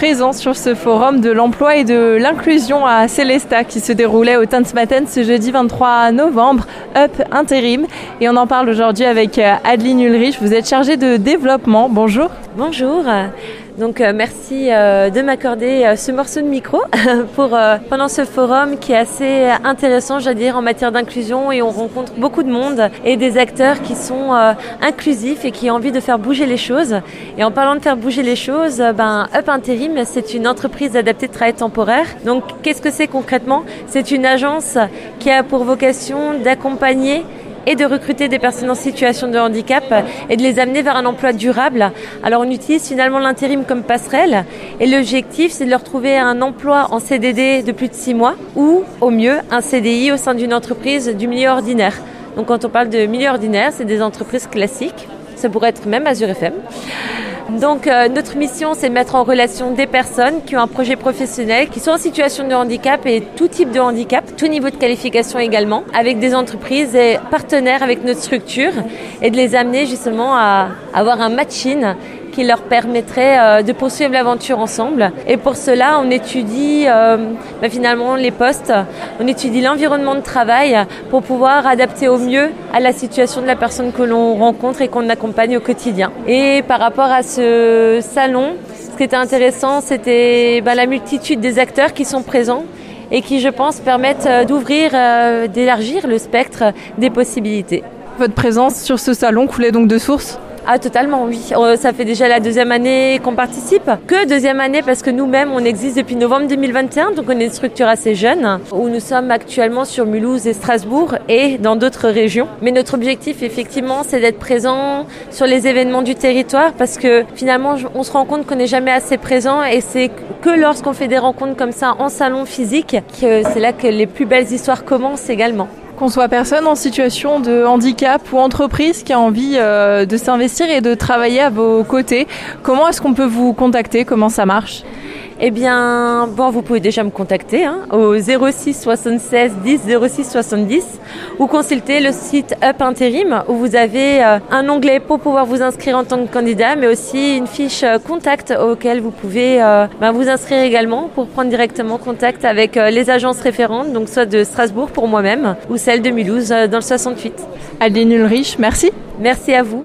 présent sur ce forum de l'emploi et de l'inclusion à Célesta qui se déroulait au Tanzmatten ce jeudi 23 novembre, Up Intérim. Et on en parle aujourd'hui avec euh, Adeline Ulrich. Vous êtes chargée de développement. Bonjour. Bonjour. Donc euh, merci euh, de m'accorder euh, ce morceau de micro pour pendant ce forum qui est assez intéressant, j'allais dire, en matière d'inclusion et on rencontre beaucoup de monde et des acteurs qui sont inclusifs et qui ont envie de faire bouger les choses. Et en parlant de faire bouger les choses, ben Up Interim, c'est une entreprise adaptée de travail temporaire. Donc qu'est-ce que c'est concrètement? C'est une agence qui a pour vocation d'accompagner et de recruter des personnes en situation de handicap et de les amener vers un emploi durable. Alors on utilise finalement l'intérim comme passerelle et l'objectif c'est de leur trouver un emploi en CDD de plus de six mois ou au mieux un CDI au sein d'une entreprise du milieu ordinaire. Donc quand on parle de milieu ordinaire, c'est des entreprises classiques. Ça pourrait être même Azure FM. Donc euh, notre mission, c'est de mettre en relation des personnes qui ont un projet professionnel, qui sont en situation de handicap et tout type de handicap, tout niveau de qualification également, avec des entreprises et partenaires avec notre structure et de les amener justement à avoir un matching qui leur permettrait euh, de poursuivre l'aventure ensemble. Et pour cela, on étudie euh, bah, finalement les postes, on étudie l'environnement de travail pour pouvoir adapter au mieux à la situation de la personne que l'on rencontre et qu'on accompagne au quotidien. Et par rapport à ce salon, ce qui était intéressant, c'était bah, la multitude des acteurs qui sont présents et qui, je pense, permettent euh, d'ouvrir, d'élargir le spectre des possibilités. Votre présence sur ce salon coulait donc de source? Ah totalement oui. Euh, ça fait déjà la deuxième année qu'on participe. Que deuxième année parce que nous-mêmes on existe depuis novembre 2021, donc on est une structure assez jeune où nous sommes actuellement sur Mulhouse et Strasbourg et dans d'autres régions. Mais notre objectif effectivement c'est d'être présent sur les événements du territoire parce que finalement on se rend compte qu'on n'est jamais assez présent et c'est que lorsqu'on fait des rencontres comme ça en salon physique que c'est là que les plus belles histoires commencent également. Qu'on soit personne en situation de handicap ou entreprise qui a envie euh, de s'investir et de travailler à vos côtés, comment est-ce qu'on peut vous contacter? Comment ça marche? Eh bien, bon, vous pouvez déjà me contacter hein, au 06 76 10 06 70 ou consulter le site Up Intérim où vous avez euh, un onglet pour pouvoir vous inscrire en tant que candidat, mais aussi une fiche euh, contact auquel vous pouvez euh, ben, vous inscrire également pour prendre directement contact avec les agences référentes, donc soit de Strasbourg pour moi-même ou celle de Mulhouse dans le 68. Adeline Ulrich, merci. Merci à vous.